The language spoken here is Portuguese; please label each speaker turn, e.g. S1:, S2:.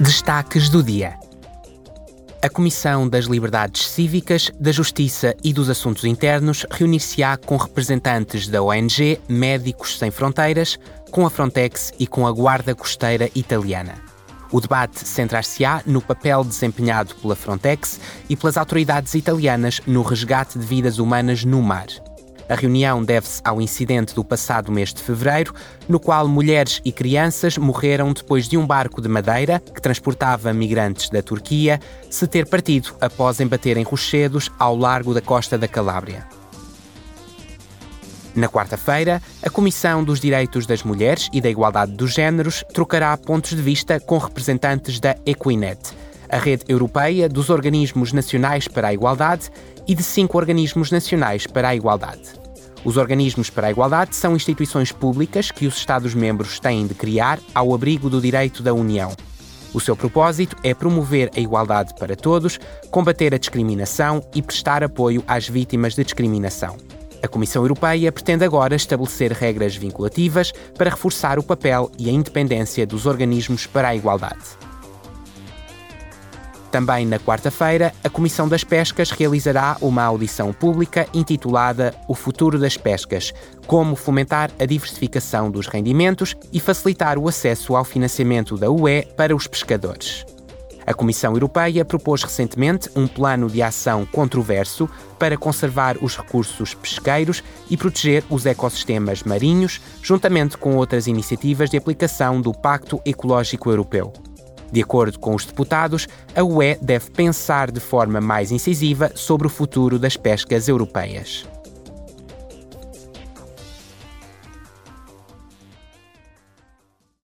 S1: Destaques do dia. A Comissão das Liberdades Cívicas, da Justiça e dos Assuntos Internos reunir-se-á com representantes da ONG Médicos Sem Fronteiras, com a Frontex e com a Guarda Costeira Italiana. O debate centrar-se-á no papel desempenhado pela Frontex e pelas autoridades italianas no resgate de vidas humanas no mar. A reunião deve-se ao incidente do passado mês de fevereiro, no qual mulheres e crianças morreram depois de um barco de madeira que transportava migrantes da Turquia se ter partido após embater em rochedos ao largo da costa da Calábria. Na quarta-feira, a Comissão dos Direitos das Mulheres e da Igualdade dos Gêneros trocará pontos de vista com representantes da Equinet, a rede europeia dos organismos nacionais para a igualdade e de cinco organismos nacionais para a igualdade. Os organismos para a igualdade são instituições públicas que os Estados-membros têm de criar ao abrigo do direito da União. O seu propósito é promover a igualdade para todos, combater a discriminação e prestar apoio às vítimas de discriminação. A Comissão Europeia pretende agora estabelecer regras vinculativas para reforçar o papel e a independência dos organismos para a igualdade. Também na quarta-feira, a Comissão das Pescas realizará uma audição pública intitulada O Futuro das Pescas: Como fomentar a diversificação dos rendimentos e facilitar o acesso ao financiamento da UE para os pescadores. A Comissão Europeia propôs recentemente um plano de ação controverso para conservar os recursos pesqueiros e proteger os ecossistemas marinhos, juntamente com outras iniciativas de aplicação do Pacto Ecológico Europeu. De acordo com os deputados, a UE deve pensar de forma mais incisiva sobre o futuro das pescas europeias.